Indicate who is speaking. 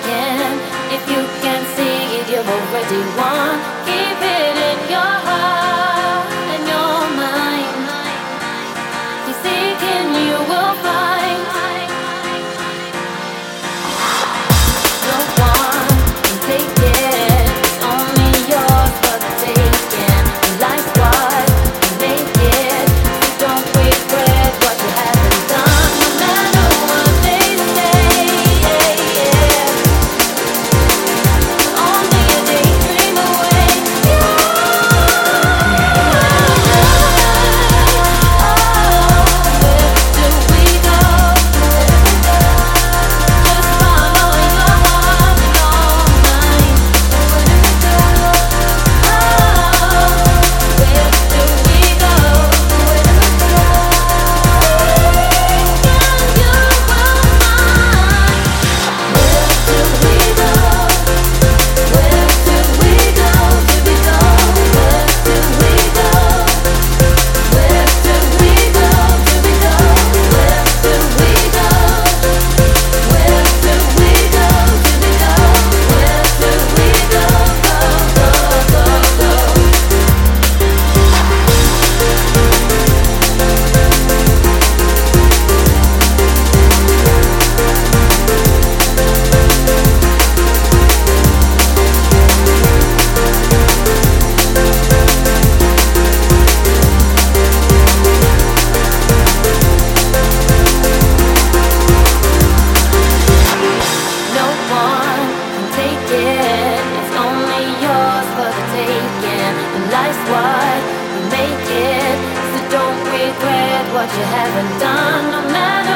Speaker 1: again. If you can see it, you've already won. Keep it. what you haven't done, no matter.